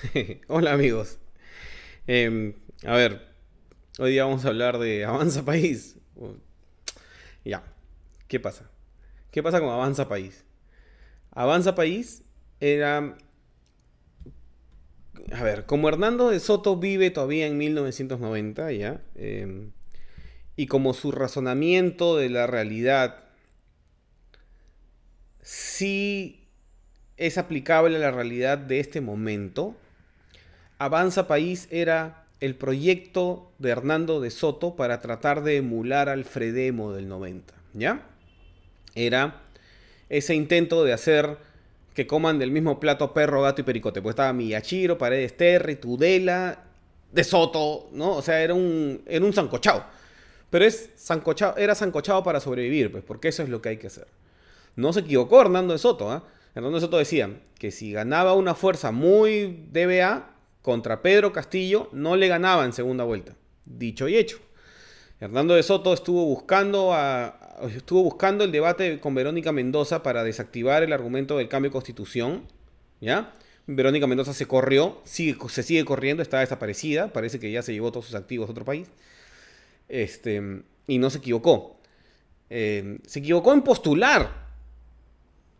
Hola amigos. Em, a ver, hoy día vamos a hablar de Avanza País. Ya, ¿qué pasa? ¿Qué pasa con Avanza País? Avanza País era... A ver, como Hernando de Soto vive todavía en 1990, ¿ya? Em, y como su razonamiento de la realidad sí es aplicable a la realidad de este momento, Avanza País era el proyecto de Hernando de Soto para tratar de emular al Fredemo del 90, ¿ya? Era ese intento de hacer que coman del mismo plato perro, gato y pericote. Pues estaba Miyachiro, Paredes Terry, Tudela, De Soto, ¿no? O sea, era un, era un sancochado. Pero es sancochado, era sancochado para sobrevivir, pues, porque eso es lo que hay que hacer. No se equivocó Hernando de Soto, ¿ah? De Soto decía que si ganaba una fuerza muy DBA, contra Pedro Castillo no le ganaba en segunda vuelta. Dicho y hecho. Hernando de Soto estuvo buscando, estuvo buscando el debate con Verónica Mendoza para desactivar el argumento del cambio de constitución. ¿Ya? Verónica Mendoza se corrió, sigue, se sigue corriendo, está desaparecida, parece que ya se llevó todos sus activos a otro país. Este, y no se equivocó. Eh, se equivocó en postular.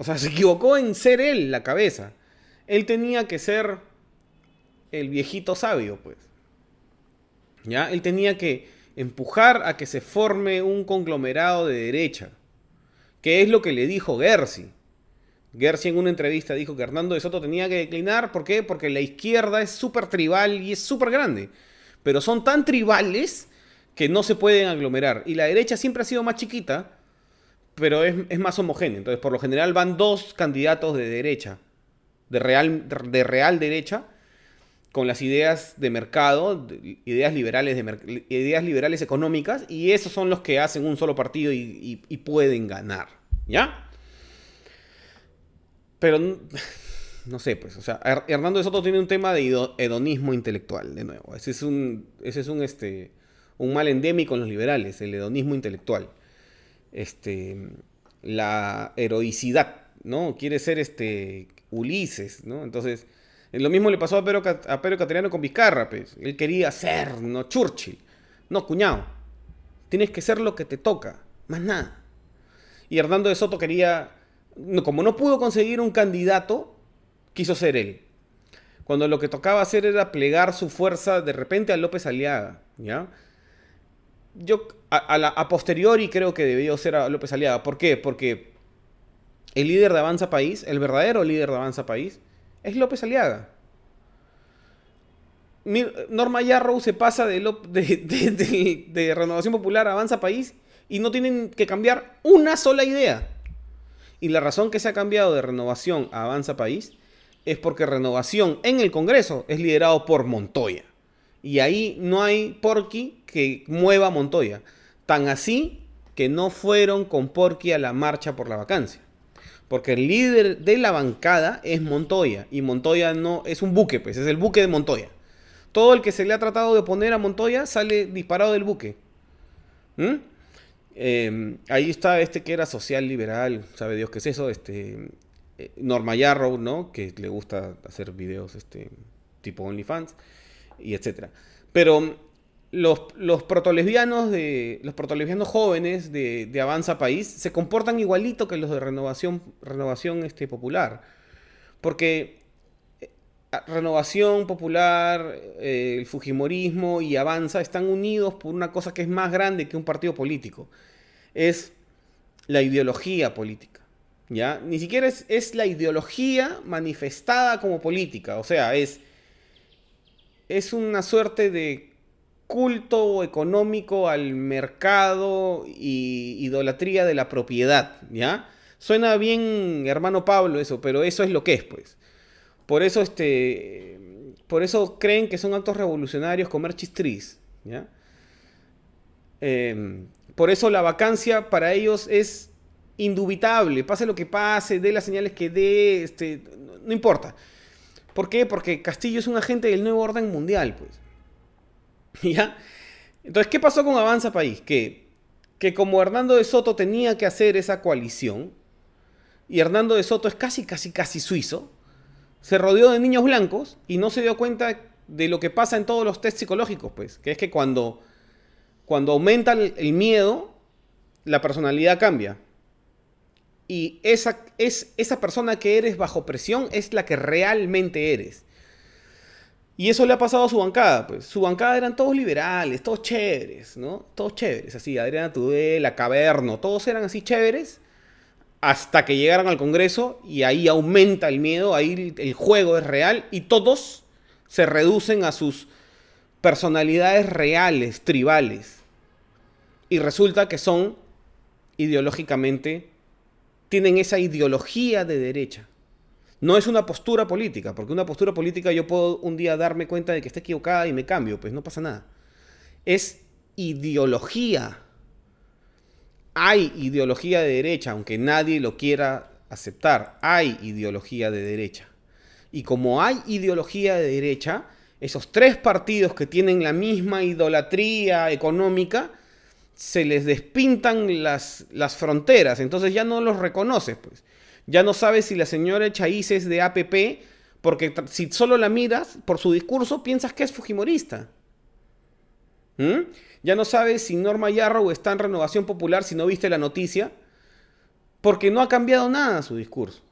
O sea, se equivocó en ser él la cabeza. Él tenía que ser el viejito sabio, pues. ¿Ya? Él tenía que empujar a que se forme un conglomerado de derecha, que es lo que le dijo Gersi. Gersi en una entrevista dijo que Hernando de Soto tenía que declinar, ¿por qué? Porque la izquierda es súper tribal y es súper grande, pero son tan tribales que no se pueden aglomerar. Y la derecha siempre ha sido más chiquita, pero es, es más homogénea. Entonces, por lo general van dos candidatos de derecha, de real, de real derecha, con las ideas de mercado, ideas liberales, de ideas liberales económicas, y esos son los que hacen un solo partido y, pueden ganar, ¿ya? Pero no sé, pues, o sea, Hernando de Soto tiene un tema de hedonismo intelectual, de nuevo. Ese es un, ese es un, este, un mal endémico en los liberales, el hedonismo intelectual. Este, la heroicidad, ¿no? Quiere ser este Ulises, ¿no? Entonces, lo mismo le pasó a Pedro, a Pedro Cateriano con Vizcarra, pues. Él quería ser, no Churchill. No, cuñado. Tienes que ser lo que te toca, más nada. Y Hernando de Soto quería, como no pudo conseguir un candidato, quiso ser él. Cuando lo que tocaba hacer era plegar su fuerza de repente a López Aliaga, ¿ya? Yo a, la, a posteriori creo que debió ser a López Aliaga. ¿Por qué? Porque el líder de Avanza País, el verdadero líder de Avanza País, es López Aliaga. Norma Yarrow se pasa de, de, Renovación Popular a Avanza País y no tienen que cambiar una sola idea. Y la razón que se ha cambiado de Renovación a Avanza País es porque Renovación en el Congreso es liderado por Montoya. Y ahí no hay Porqui que mueva a Montoya. Tan así que no fueron con Porqui a la marcha por la vacancia. Porque el líder de la bancada es Montoya. Y Montoya no es un buque, pues es el buque de Montoya. Todo el que se le ha tratado de oponer a Montoya sale disparado del buque. ¿Mm? Em, ahí está este que era social liberal, sabe Dios qué es eso, este eh, Norma Yarrow, ¿no? Que le gusta hacer videos este tipo OnlyFans y etcétera. Pero los, los protolesbianos de los protolesbianos jóvenes de, Avanza País se comportan igualito que los de Renovación Renovación este, Popular. Porque eh, Renovación Popular, eh, el Fujimorismo y Avanza están unidos por una cosa que es más grande que un partido político. Es la ideología política. ¿ya? Ni siquiera es, es la ideología manifestada como política. O sea, es, es una suerte de culto económico al mercado y idolatría de la propiedad, ¿ya? Suena bien, hermano Pablo, eso, pero eso es lo que es, pues. Por eso, este, por eso creen que son actos revolucionarios comer chistris, ¿ya? Em, por eso la vacancia para ellos es indubitable, pase lo que pase, dé las señales que dé, este, no importa. ¿Por qué? Porque Castillo es un agente del nuevo orden mundial, pues. ¿Ya? Entonces, ¿qué pasó con Avanza País? Que, que como Hernando de Soto tenía que hacer esa coalición, y Hernando de Soto es casi, casi, casi suizo, se rodeó de niños blancos y no se dio cuenta de lo que pasa en todos los test psicológicos, pues, que es que cuando, cuando aumenta el, miedo, la personalidad cambia. Y esa, es, esa persona que eres bajo presión es la que realmente eres. Y eso le ha pasado a su bancada, pues. Su bancada eran todos liberales, todos chéveres, ¿no? Todos chéveres, así, Adriana Tudela, Caverno, todos eran así chéveres hasta que llegaron al Congreso y ahí aumenta el miedo, ahí el juego es real y todos se reducen a sus personalidades reales, tribales. Y resulta que son ideológicamente, tienen esa ideología de derecha. No es una postura política, porque una postura política yo puedo un día darme cuenta de que está equivocada y me cambio, pues no pasa nada. Es ideología. Hay ideología de derecha, aunque nadie lo quiera aceptar. Hay ideología de derecha. Y como hay ideología de derecha, esos tres partidos que tienen la misma idolatría económica, se les despintan las, las fronteras, entonces ya no los reconoces, pues. Ya no sabes si la señora Echaíz es de APP, porque si solo la miras por su discurso, piensas que es fujimorista. ¿Mm? Ya no sabes si Norma Yarrow está en Renovación Popular si no viste la noticia, porque no ha cambiado nada su discurso.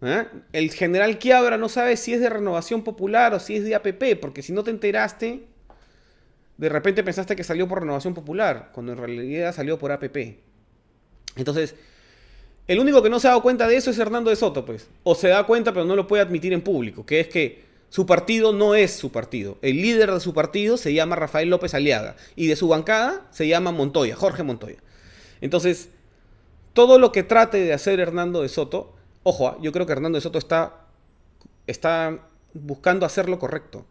¿Eh? El general Quiabra no sabe si es de Renovación Popular o si es de APP, porque si no te enteraste, de repente pensaste que salió por Renovación Popular, cuando en realidad salió por APP. Entonces, el único que no se ha dado cuenta de eso es Hernando de Soto, pues. O se da cuenta, pero no lo puede admitir en público, que es que su partido no es su partido. El líder de su partido se llama Rafael López Aliaga y de su bancada se llama Montoya, Jorge Montoya. Entonces, todo lo que trate de hacer Hernando de Soto Ojo, ah, yo creo que Hernando de Soto está, está buscando hacer lo correcto.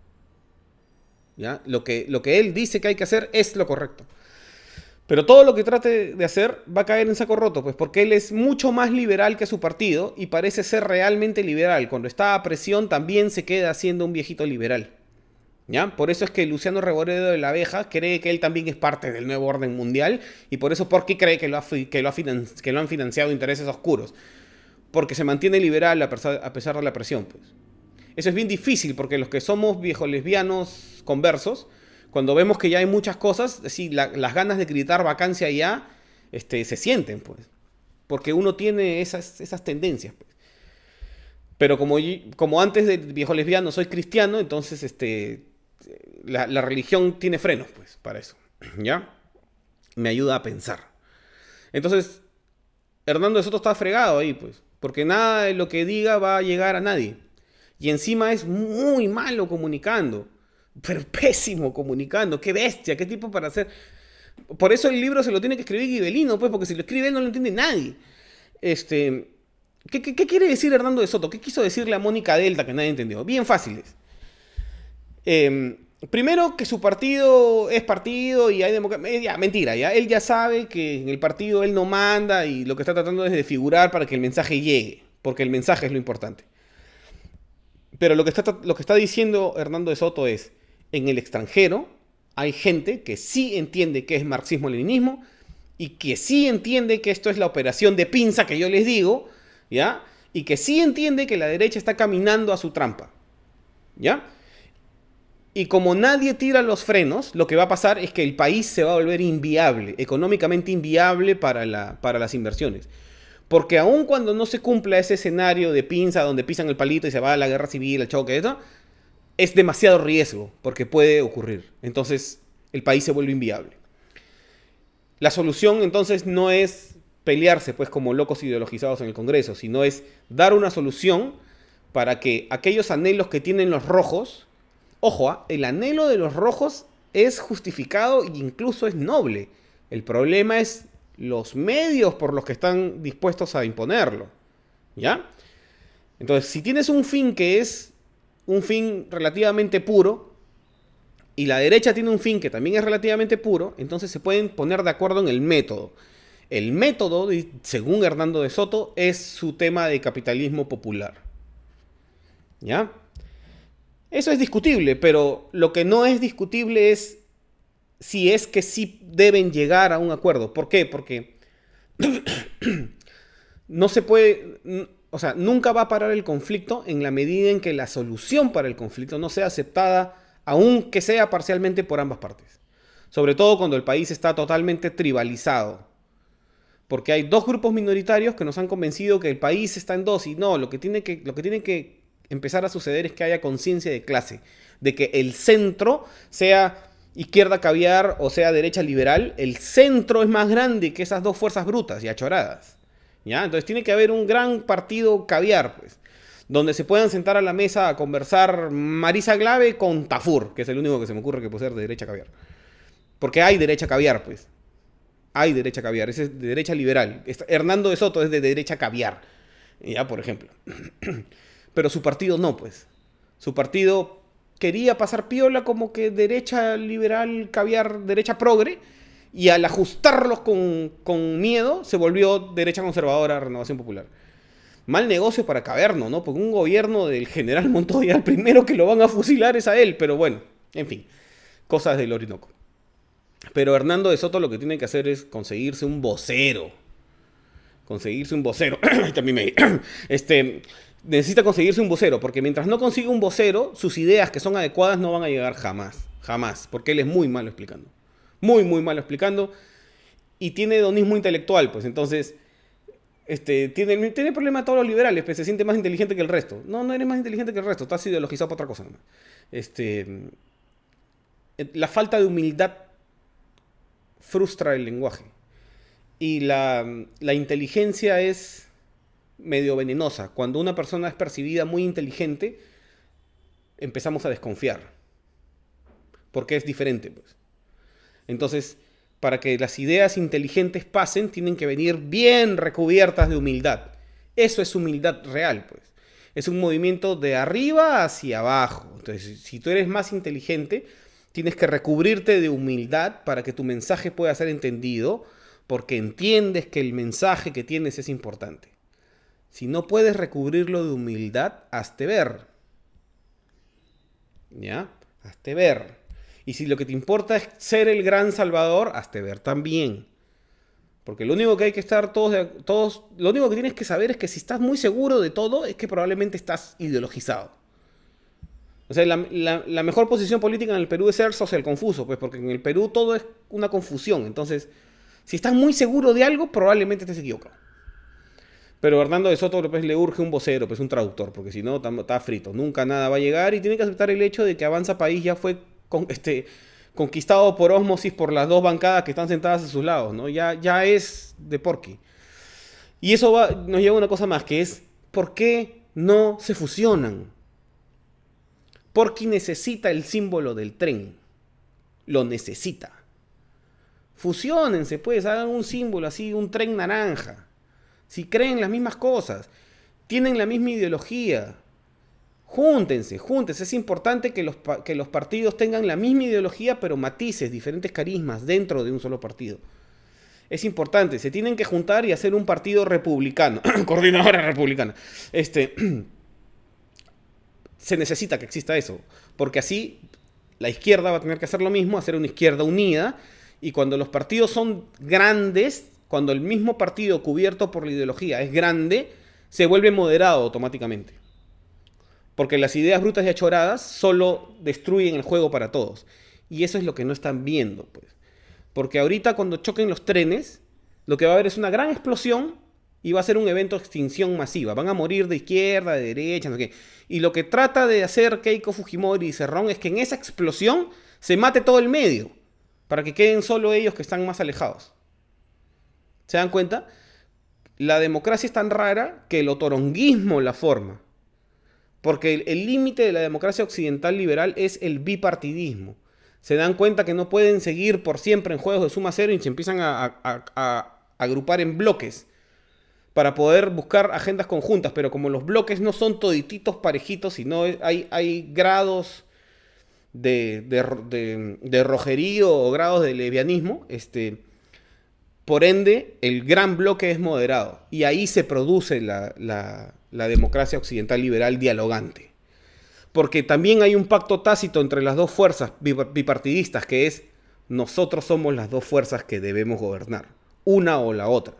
Lo, que, lo que él dice que hay que hacer es lo correcto. Pero todo lo que trate de hacer va a caer en saco roto, pues porque él es mucho más liberal que su partido y parece ser realmente liberal. Cuando está a presión también se queda siendo un viejito liberal. ¿Ya? Por eso es que Luciano Reboredo de la Abeja cree que él también es parte del nuevo orden mundial y por eso porque cree que lo, lo, que lo han financiado intereses oscuros porque se mantiene liberal a pesar, de la presión. Pues. Eso es bien difícil porque los que somos viejos lesbianos conversos, cuando vemos que ya hay muchas cosas, sí, las ganas de gritar vacancia ya este, se sienten, pues. Porque uno tiene esas, esas tendencias. Pues. Pero como, como antes de viejo lesbiano soy cristiano, entonces este, la, la religión tiene frenos, pues, para eso. ¿Ya? Me ayuda a pensar. Entonces, Hernando de Soto está fregado ahí, pues. Porque nada de lo que diga va a llegar a nadie. Y encima es muy malo comunicando. Pero pésimo comunicando. Qué bestia, qué tipo para hacer. Por eso el libro se lo tiene que escribir Guibelino, pues, porque si lo escribe él no lo entiende nadie. Este. ¿Qué, quiere decir Hernando de Soto? ¿Qué quiso decirle a Mónica Delta que nadie entendió? Bien fáciles. Eh, Primero que su partido es partido y hay democracia. mentira, ya. Él ya sabe que en el partido él no manda y lo que está tratando es de figurar para que el mensaje llegue, porque el mensaje es lo importante. Pero lo que está, lo que está diciendo Hernando de Soto es, en el extranjero hay gente que sí entiende qué es marxismo-leninismo y que sí entiende que esto es la operación de pinza que yo les digo, ¿ya? Y que sí entiende que la derecha está caminando a su trampa, ¿ya? Y como nadie tira los frenos, lo que va a pasar es que el país se va a volver inviable, económicamente inviable para, la, para las inversiones. Porque aun cuando no se cumpla ese escenario de pinza donde pisan el palito y se va a la guerra civil, el choque, eso, es demasiado riesgo porque puede ocurrir. Entonces el país se vuelve inviable. La solución entonces no es pelearse pues como locos ideologizados en el Congreso, sino es dar una solución para que aquellos anhelos que tienen los rojos Ojo, ¿ah? el anhelo de los rojos es justificado e incluso es noble. El problema es los medios por los que están dispuestos a imponerlo. ¿Ya? Entonces, si tienes un fin que es un fin relativamente puro, y la derecha tiene un fin que también es relativamente puro, entonces se pueden poner de acuerdo en el método. El método, según Hernando de Soto, es su tema de capitalismo popular. ¿Ya? Eso es discutible, pero lo que no es discutible es si es que sí deben llegar a un acuerdo. ¿Por qué? Porque no se puede, o sea, nunca va a parar el conflicto en la medida en que la solución para el conflicto no sea aceptada, aunque sea parcialmente por ambas partes. Sobre todo cuando el país está totalmente tribalizado. Porque hay dos grupos minoritarios que nos han convencido que el país está en dos y no, lo que tiene que, lo que, tiene que empezar a suceder es que haya conciencia de clase, de que el centro sea izquierda caviar o sea derecha liberal, el centro es más grande que esas dos fuerzas brutas y achoradas. ¿Ya? Entonces tiene que haber un gran partido caviar, pues, donde se puedan sentar a la mesa a conversar Marisa Glave con Tafur, que es el único que se me ocurre que puede ser de derecha caviar. Porque hay derecha caviar, pues. Hay derecha caviar, es de derecha liberal. Hernando de Soto es de derecha caviar, ya, por ejemplo. Pero su partido no, pues. Su partido quería pasar piola como que derecha liberal, caviar, derecha progre, y al ajustarlos con, miedo se volvió derecha conservadora, renovación popular. Mal negocio para Caverno, ¿no? Porque un gobierno del general Montoya, el primero que lo van a fusilar es a él, pero bueno, en fin, cosas del Orinoco. Pero Hernando de Soto lo que tiene que hacer es conseguirse un vocero. Conseguirse un vocero. También me... este, necesita conseguirse un vocero, porque mientras no consigue un vocero, sus ideas que son adecuadas no van a llegar jamás, jamás, porque él es muy malo explicando. Muy, muy malo explicando. Y tiene hedonismo intelectual, pues entonces, este, tiene, tiene problema todos los liberales, pues se siente más inteligente que el resto. No, no eres más inteligente que el resto, estás ideologizado por otra cosa. Este, la falta de humildad frustra el lenguaje. Y la, la inteligencia es medio venenosa. Cuando una persona es percibida muy inteligente, empezamos a desconfiar. Porque es diferente, pues. Entonces, para que las ideas inteligentes pasen, tienen que venir bien recubiertas de humildad. Eso es humildad real, pues. Es un movimiento de arriba hacia abajo. Entonces, si tú eres más inteligente, tienes que recubrirte de humildad para que tu mensaje pueda ser entendido, porque entiendes que el mensaje que tienes es importante. Si no puedes recubrirlo de humildad, hazte ver. ¿Ya? Hazte ver. Y si lo que te importa es ser el gran salvador, hazte ver también. Porque lo único que hay que estar todos, todos, lo único que tienes que saber es que si estás muy seguro de todo, es que probablemente estás ideologizado. O sea, la, la mejor posición política en el Perú es ser social confuso, pues porque en el Perú todo es una confusión. Entonces, si estás muy seguro de algo, probablemente estés equivocado. Pero Hernando de Soto le urge un vocero, pues un traductor, porque si no está frito. Nunca nada va a llegar y tiene que aceptar el hecho de que Avanza País ya fue este, conquistado por osmosis por las dos bancadas que están sentadas a sus lados, ¿no? Ya, es de porqui. Y eso nos lleva a una cosa más, que es, ¿por qué no se fusionan? Porqui necesita el símbolo del tren. Lo necesita. Fusionense, pues, hagan un símbolo así, un tren naranja si creen las mismas cosas, tienen la misma ideología. Júntense, júntense. Es importante que los, que los partidos tengan la misma ideología, pero matices, diferentes carismas dentro de un solo partido. Es importante, se tienen que juntar y hacer un partido republicano, coordinadora republicana. Este, se necesita que exista eso, porque así la izquierda va a tener que hacer lo mismo, hacer una izquierda unida, y cuando los partidos son grandes, cuando el mismo partido cubierto por la ideología es grande, se vuelve moderado automáticamente. Porque las ideas brutas y achoradas solo destruyen el juego para todos. Y eso es lo que no están viendo, pues. Porque ahorita cuando choquen los trenes, lo que va a haber es una gran explosión y va a ser un evento de extinción masiva. Van a morir de izquierda, de derecha, no sé qué. Y lo que trata de hacer Keiko Fujimori y Cerrón es que en esa explosión se mate todo el medio, para que queden solo ellos que están más alejados. ¿Se dan cuenta? La democracia es tan rara que el otoronguismo la forma. Porque el límite de la democracia occidental liberal es el bipartidismo. Se dan cuenta que no pueden seguir por siempre en juegos de suma cero y se empiezan a, agrupar en bloques para poder buscar agendas conjuntas. Pero como los bloques no son todititos parejitos, sino hay, hay grados de, de, rojerío o grados de levianismo, este, por ende, el gran bloque es moderado y ahí se produce la, democracia occidental liberal dialogante. Porque también hay un pacto tácito entre las dos fuerzas bipartidistas, que es nosotros somos las dos fuerzas que debemos gobernar, una o la otra.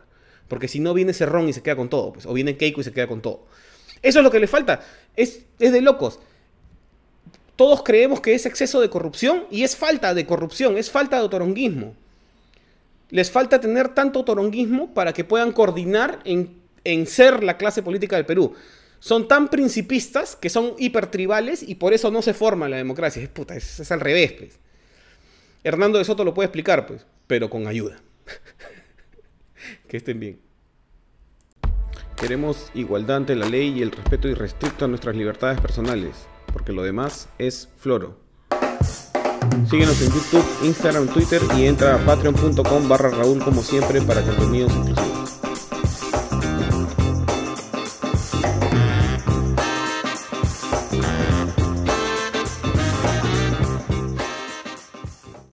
Porque si no viene Cerrón y se queda con todo, pues, o viene Keiko y se queda con todo. Eso es lo que le falta. Es, es de locos. Todos creemos que es exceso de corrupción y es falta de corrupción, es falta de toronguismo. Les falta tener tanto toronguismo para que puedan coordinar en, en ser la clase política del Perú. Son tan principistas que son hipertribales y por eso no se forma la democracia. Es puta, es, es al revés, pues. Hernando de Soto lo puede explicar, pues, pero con ayuda. que estén bien. Queremos igualdad ante la ley y el respeto irrestricto a nuestras libertades personales, porque lo demás es floro. Síguenos en YouTube, Instagram, Twitter y entra a patreon.com barra Raúl como siempre para contenidos exclusivos.